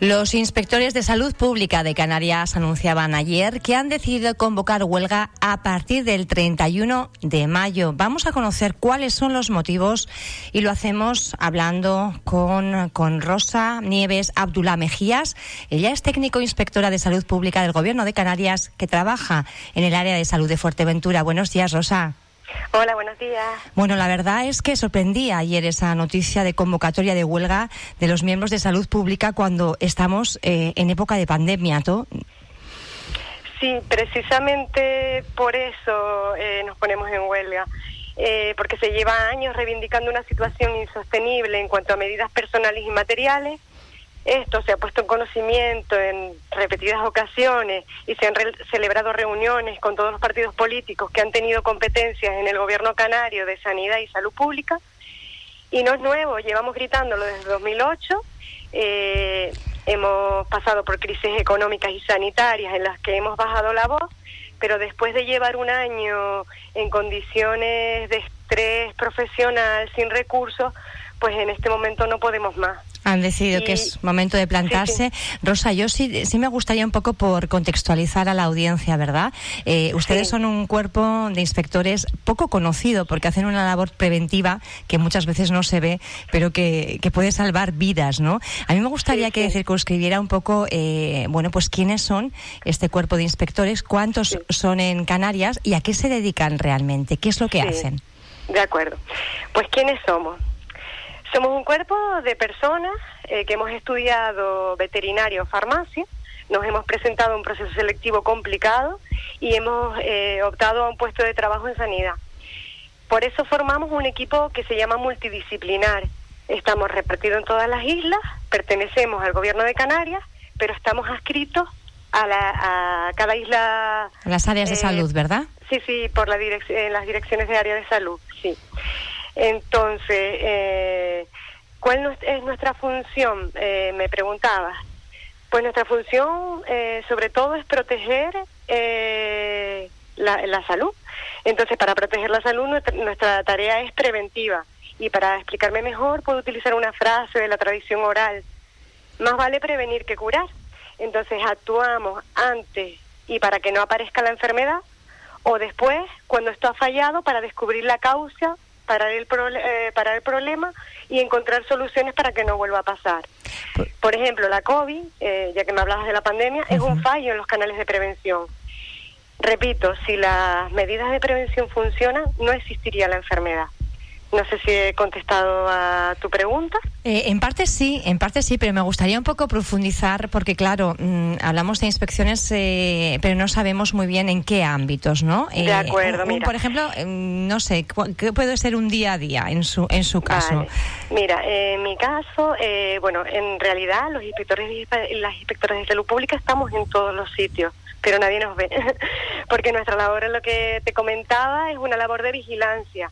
Los inspectores de salud pública de Canarias anunciaban ayer que han decidido convocar huelga a partir del 31 de mayo. Vamos a conocer cuáles son los motivos y lo hacemos hablando con, con Rosa Nieves Abdullah Mejías. Ella es técnico inspectora de salud pública del Gobierno de Canarias que trabaja en el área de salud de Fuerteventura. Buenos días, Rosa. Hola, buenos días. Bueno, la verdad es que sorprendía ayer esa noticia de convocatoria de huelga de los miembros de salud pública cuando estamos eh, en época de pandemia, ¿no? Sí, precisamente por eso eh, nos ponemos en huelga. Eh, porque se lleva años reivindicando una situación insostenible en cuanto a medidas personales y materiales esto se ha puesto en conocimiento en repetidas ocasiones y se han celebrado reuniones con todos los partidos políticos que han tenido competencias en el gobierno canario de sanidad y salud pública. Y no es nuevo, llevamos gritándolo desde 2008. Eh, hemos pasado por crisis económicas y sanitarias en las que hemos bajado la voz, pero después de llevar un año en condiciones de estrés profesional, sin recursos, pues en este momento no podemos más. Han decidido que es momento de plantarse. Rosa, yo sí, sí me gustaría un poco por contextualizar a la audiencia, ¿verdad? Eh, ustedes son un cuerpo de inspectores poco conocido porque hacen una labor preventiva que muchas veces no se ve, pero que, que puede salvar vidas, ¿no? A mí me gustaría que circunscribiera un poco, eh, bueno, pues quiénes son este cuerpo de inspectores, cuántos son en Canarias y a qué se dedican realmente, qué es lo que hacen. De acuerdo. Pues quiénes somos. Somos un cuerpo de personas eh, que hemos estudiado veterinario farmacia, nos hemos presentado un proceso selectivo complicado y hemos eh, optado a un puesto de trabajo en sanidad. Por eso formamos un equipo que se llama multidisciplinar. Estamos repartidos en todas las islas, pertenecemos al gobierno de Canarias, pero estamos adscritos a, la, a cada isla. Las áreas de eh, salud, ¿verdad? Sí, sí, por la en las direcciones de área de salud, sí. Entonces, eh, ¿cuál es nuestra función? Eh, me preguntaba. Pues nuestra función, eh, sobre todo, es proteger eh, la, salud. Entonces, para proteger la salud, nuestra, tarea es preventiva. Y para explicarme mejor, puedo utilizar una frase de la tradición oral. Más vale prevenir que curar. Entonces, actuamos antes y para que no aparezca la enfermedad, o después, cuando esto ha fallado, para descubrir la causa parar el, eh, parar el problema y encontrar soluciones para que no vuelva a pasar. Por ejemplo, la COVID, eh, ya que me hablabas de la pandemia, es un fallo en los canales de prevención. Repito, si las medidas de prevención funcionan, no existiría la enfermedad. No sé si he contestado a tu pregunta. Eh, en parte sí, en parte sí, pero me gustaría un poco profundizar porque, claro, mm, hablamos de inspecciones, eh, pero no sabemos muy bien en qué ámbitos, ¿no? de eh, acuerdo, mira. Por ejemplo, mm, no sé, ¿qué puede ser un día a día en su, en su caso? Mira, en mi caso, bueno, en realidad los inspectores y las inspectoras de salud pública estamos en todos los sitios pero nadie nos ve, porque nuestra labor, lo que te comentaba, es una labor de vigilancia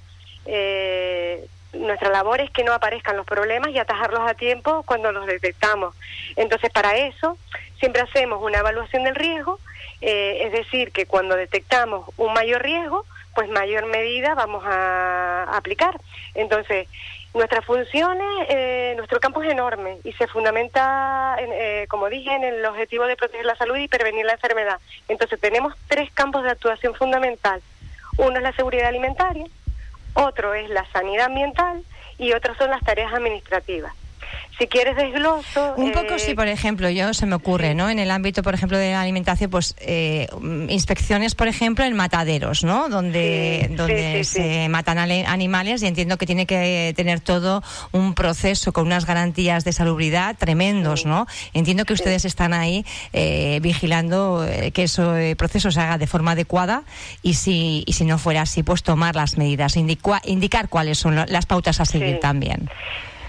eh, nuestra labor es que no aparezcan los problemas y atajarlos a tiempo cuando los detectamos. Entonces, para eso, siempre hacemos una evaluación del riesgo, eh, es decir, que cuando detectamos un mayor riesgo, pues mayor medida vamos a, aplicar. Entonces, nuestras funciones, eh, nuestro campo es enorme y se fundamenta, eh, como dije, en el objetivo de proteger la salud y prevenir la enfermedad. Entonces, tenemos tres campos de actuación fundamental. Uno es la seguridad alimentaria, otro es la sanidad ambiental y otros son las tareas administrativas. Si quieres desgloso... Un poco eh, sí, por ejemplo, yo se me ocurre, ¿no? En el ámbito, por ejemplo, de la alimentación, pues eh, inspecciones, por ejemplo, en mataderos, ¿no? Donde, donde se matan animales y entiendo que tiene que tener todo un proceso con unas garantías de salubridad tremendos, ¿no? Entiendo que ustedes están ahí eh, vigilando que ese proceso se haga de forma adecuada y si, y si no fuera así, pues tomar las medidas, indicar cuáles son las pautas a seguir también.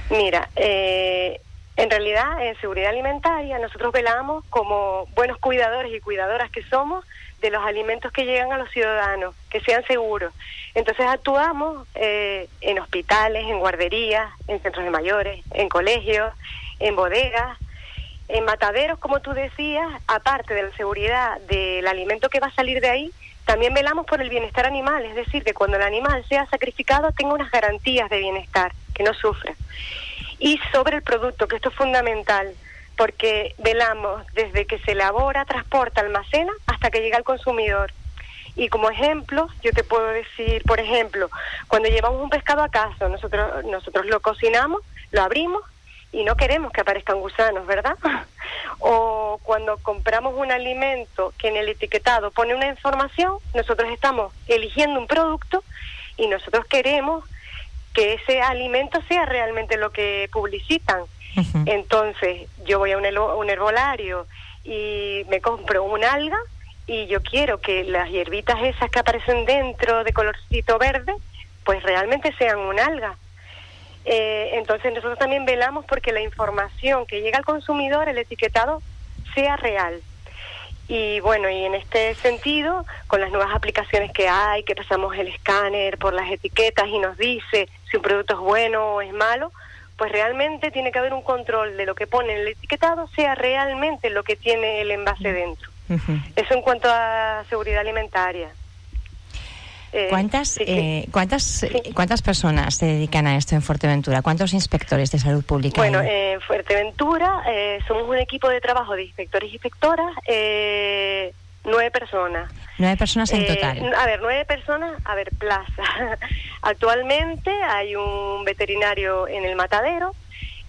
Mira, eh, en realidad en seguridad alimentaria nosotros velamos como buenos cuidadores y cuidadoras que somos de los alimentos que llegan a los ciudadanos, que sean seguros. Entonces actuamos eh, en hospitales, en guarderías, en centros de mayores, en colegios, en bodegas, en mataderos, como tú decías, aparte de la seguridad del alimento que va a salir de ahí, también velamos por el bienestar animal, es decir, que cuando el animal sea sacrificado tenga unas garantías de bienestar, que no sufra. Y sobre el producto, que esto es fundamental, porque velamos desde que se elabora, transporta, almacena hasta que llega al consumidor. Y como ejemplo, yo te puedo decir, por ejemplo, cuando llevamos un pescado a casa, nosotros, nosotros lo cocinamos, lo abrimos y no queremos que aparezcan gusanos, ¿verdad? o cuando compramos un alimento que en el etiquetado pone una información, nosotros estamos eligiendo un producto y nosotros queremos que ese alimento sea realmente lo que publicitan. Entonces, yo voy a un, un herbolario y me compro un alga y yo quiero que las hierbitas esas que aparecen dentro de colorcito verde, pues realmente sean un alga. Eh, entonces nosotros también velamos porque la información que llega al consumidor, el etiquetado, sea real. Y bueno, y en este sentido, con las nuevas aplicaciones que hay, que pasamos el escáner por las etiquetas y nos dice si un producto es bueno o es malo, pues realmente tiene que haber un control de lo que pone en el etiquetado sea realmente lo que tiene el envase dentro. Eso en cuanto a seguridad alimentaria. Eh, ¿Cuántas, eh, ¿cuántas, ¿Cuántas personas se dedican a esto en Fuerteventura? ¿Cuántos inspectores de salud pública? Bueno, en Fuerteventura eh, somos un equipo de trabajo de inspectores y inspectoras, nueve personas. Nueve personas en total. A ver, nueve personas, a ver, plaza. Actualmente hay un veterinario en el matadero,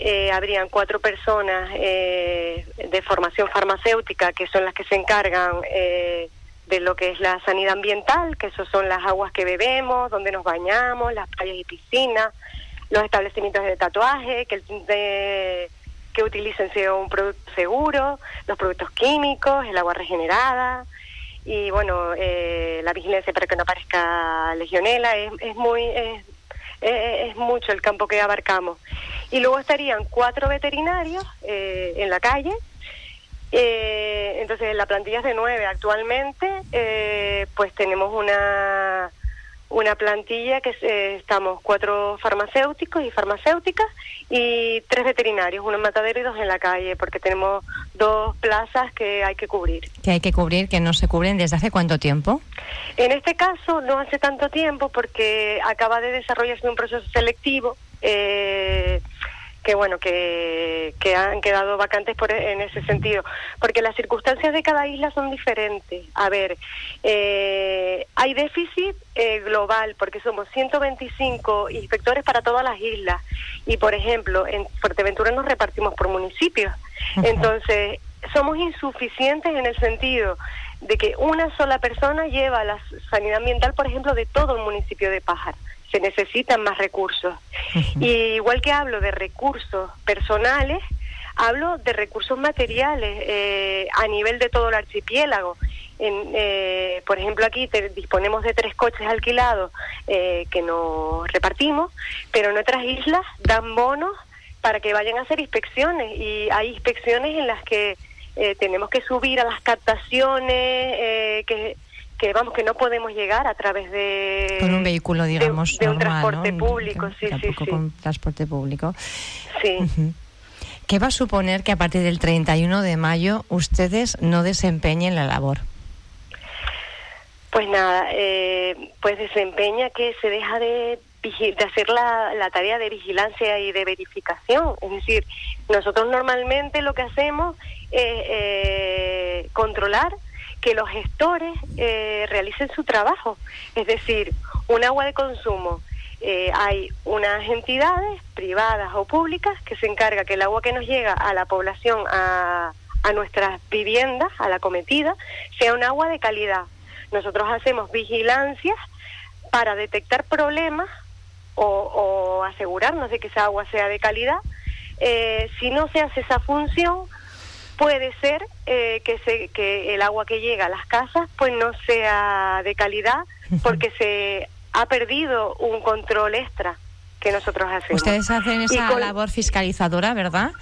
eh, habrían cuatro personas eh, de formación farmacéutica que son las que se encargan eh, de lo que es la sanidad ambiental, que eso son las aguas que bebemos, donde nos bañamos, las playas y piscinas, los establecimientos de tatuaje, que, de, que utilicen sea un producto seguro, los productos químicos, el agua regenerada y bueno, la vigilancia para que no aparezca legionela es, es muy es, es mucho el campo que abarcamos. Y luego estarían cuatro veterinarios eh, en la calle. Eh, entonces, la plantilla es de nueve actualmente. Eh, pues tenemos una una plantilla que eh, estamos cuatro farmacéuticos y farmacéuticas y tres veterinarios, uno en matadero y dos en la calle, porque tenemos dos plazas que hay que cubrir. Que hay que cubrir, que no se cubren desde hace cuánto tiempo? En este caso no hace tanto tiempo porque acaba de desarrollarse un proceso selectivo. Eh, que bueno que, que han quedado vacantes por, en ese sentido. Porque las circunstancias de cada isla son diferentes. A ver eh, hay déficit eh, global porque somos 125 inspectores para todas las islas. Y por ejemplo en Fuerteventura nos repartimos por municipios. Entonces somos insuficientes en el sentido de que una sola persona lleva la sanidad ambiental por ejemplo de todo el municipio de Pájaro se necesitan más recursos. Y igual que hablo de recursos personales, hablo de recursos materiales eh, a nivel de todo el archipiélago. En, eh, por ejemplo, aquí disponemos de tres coches alquilados eh, que nos repartimos, pero en otras islas dan bonos para que vayan a hacer inspecciones y hay inspecciones en las que tenemos que subir a las captaciones, que que vamos que no podemos llegar a través de con un vehículo digamos de, un transporte público sí sí sí. con transporte público. Sí. ¿Qué va a suponer que a partir del 31 de mayo ustedes no desempeñen la labor? Pues nada, eh, pues desempeña que se deja de, de hacer la, la, tarea de vigilancia y de verificación. Es decir, nosotros normalmente lo que hacemos es eh, controlar que los gestores eh, realicen su trabajo. Es decir, un agua de consumo. Eh, hay unas entidades privadas o públicas que se encarga que el agua que nos llega a la población, a, a nuestras viviendas, a la cometida, sea un agua de calidad. Nosotros hacemos vigilancias para detectar problemas o, o asegurarnos de que esa agua sea de calidad. Eh, si no se hace esa función, puede ser eh, que, se, que el agua que llega a las casas pues no sea de calidad porque se ha perdido un control extra que nosotros hacemos. Ustedes hacen esa labor fiscalizadora, ¿verdad?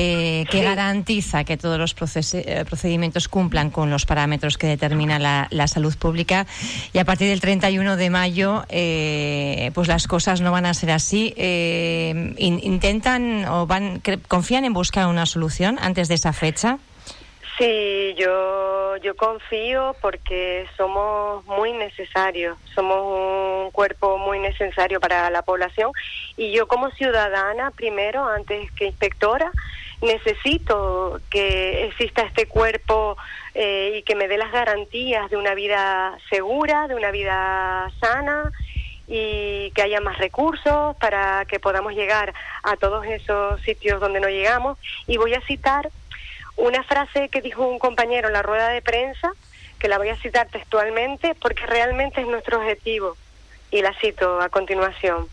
Eh, que garantiza que todos los eh, procedimientos cumplan con los parámetros que determina la, salud pública. Y a partir del 31 de mayo, eh, pues las cosas no van a ser así. ¿Intentan o van confían en buscar una solución antes de esa fecha? Sí, yo, yo confío porque somos muy necesarios, somos un cuerpo muy necesario para la población y yo como ciudadana, primero, antes que inspectora, necesito que exista este cuerpo eh, y que me dé las garantías de una vida segura, de una vida sana y que haya más recursos para que podamos llegar a todos esos sitios donde no llegamos. Y voy a citar una frase que dijo un compañero en la rueda de prensa, que la voy a citar textualmente porque realmente es nuestro objetivo. Y la cito a continuación.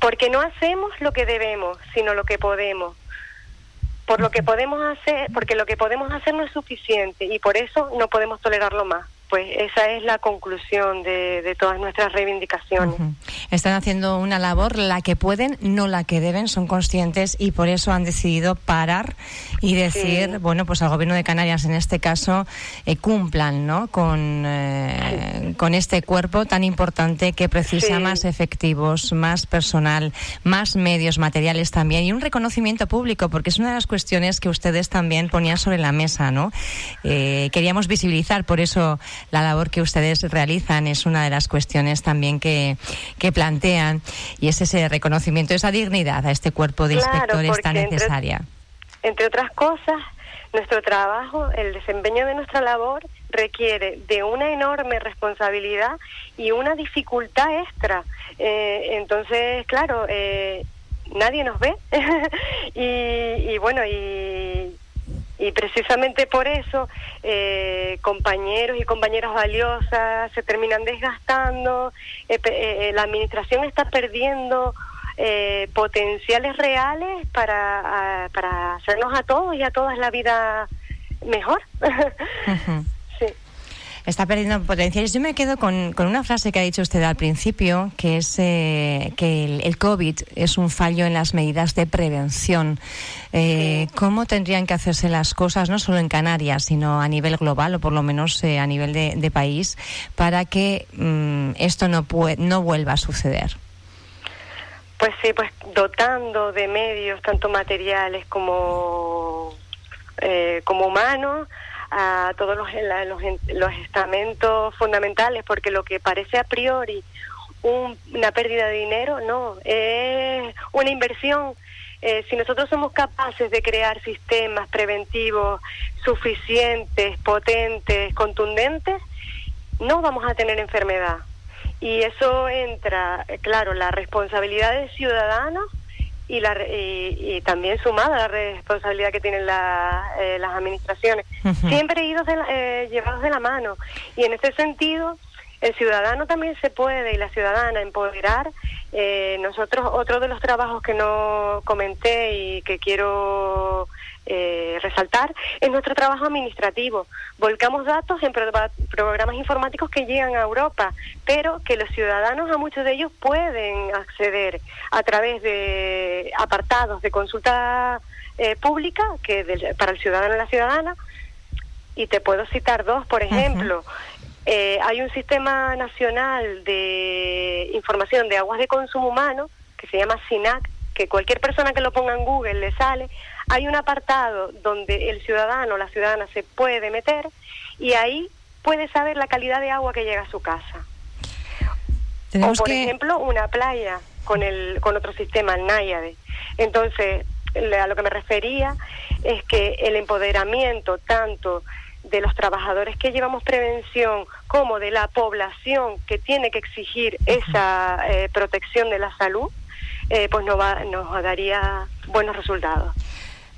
Porque no hacemos lo que debemos, sino lo que podemos. Por lo que podemos hacer, porque lo que podemos hacer no es suficiente y por eso no podemos tolerarlo más pues esa es la conclusión de, de todas nuestras reivindicaciones. Están haciendo una labor, la que pueden, no la que deben, son conscientes y por eso han decidido parar y decir, bueno, pues al Gobierno de Canarias en este caso eh, cumplan ¿no? con, eh, con este cuerpo tan importante que precisa más efectivos, más personal, más medios materiales también y un reconocimiento público, porque es una de las cuestiones que ustedes también ponían sobre la mesa, ¿no? Eh, queríamos visibilizar, por eso la labor que ustedes realizan es una de las cuestiones también que, que plantean y es ese reconocimiento, esa dignidad a este cuerpo de inspectores tan necesaria. Entre, otras cosas, nuestro trabajo, el desempeño de nuestra labor requiere de una enorme responsabilidad y una dificultad extra. Eh, entonces, claro, eh, nadie nos ve y, y, bueno, y y precisamente por eso eh, compañeros y compañeras valiosas se terminan desgastando, eh, eh, la administración está perdiendo potenciales reales para, para hacernos a todos y a todas la vida mejor. está perdiendo potenciales. Yo me quedo con, con, una frase que ha dicho usted al principio, que es eh, que el, COVID es un fallo en las medidas de prevención. Eh, ¿Cómo tendrían que hacerse las cosas, no solo en Canarias, sino a nivel global o por lo menos eh, a nivel de, país, para que mm, esto no, no vuelva a suceder? Pues sí, pues dotando de medios, tanto materiales como, como humanos, a todos los, los, estamentos fundamentales, porque lo que parece a priori una pérdida de dinero, no, es una inversión. Eh, si nosotros somos capaces de crear sistemas preventivos suficientes, potentes, contundentes, no vamos a tener enfermedad. Y eso entra, claro, la responsabilidad del ciudadano y, la, y, también sumada a la responsabilidad que tienen eh, las administraciones, siempre idos eh, llevados de la mano. Y en este sentido, el ciudadano también se puede y la ciudadana empoderar. Eh, nosotros, otro de los trabajos que no comenté y que quiero eh, resaltar es nuestro trabajo administrativo. Volcamos datos en programas informáticos que llegan a Europa, pero que los ciudadanos, a muchos de ellos, pueden acceder a través de apartados de consulta eh, pública que para el ciudadano y la ciudadana. Y te puedo citar dos, por ejemplo. Eh, hay un sistema nacional de información de aguas de consumo humano que se llama SINAC, que cualquier persona que lo ponga en Google le sale. Hay un apartado donde el ciudadano o la ciudadana se puede meter y ahí puede saber la calidad de agua que llega a su casa. o por ejemplo una playa con el con otro sistema, el Náyade. Entonces, a lo que me refería es que el empoderamiento tanto de los trabajadores que llevamos prevención como de la población que tiene que exigir esa eh, protección de la salud, eh, pues nos, va, nos daría buenos resultados.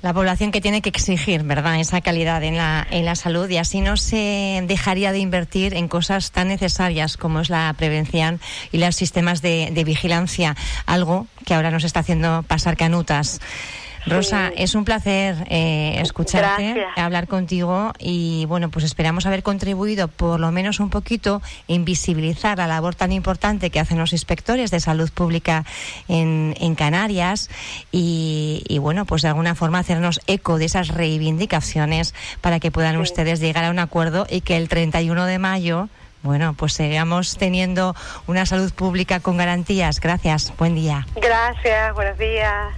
La población que tiene que exigir, ¿verdad?, esa calidad en la, en la salud y así no se dejaría de invertir en cosas tan necesarias como es la prevención y los sistemas de, de vigilancia, algo que ahora nos está haciendo pasar canutas. Rosa, es un placer eh, escucharte, hablar contigo y bueno, pues esperamos haber contribuido por lo menos un poquito en visibilizar la labor tan importante que hacen los inspectores de salud pública en, Canarias y, bueno, pues de alguna forma hacernos eco de esas reivindicaciones para que puedan ustedes llegar a un acuerdo y que el 31 de mayo bueno, pues sigamos teniendo una salud pública con garantías. Gracias. Buen día. Gracias. Buenos días.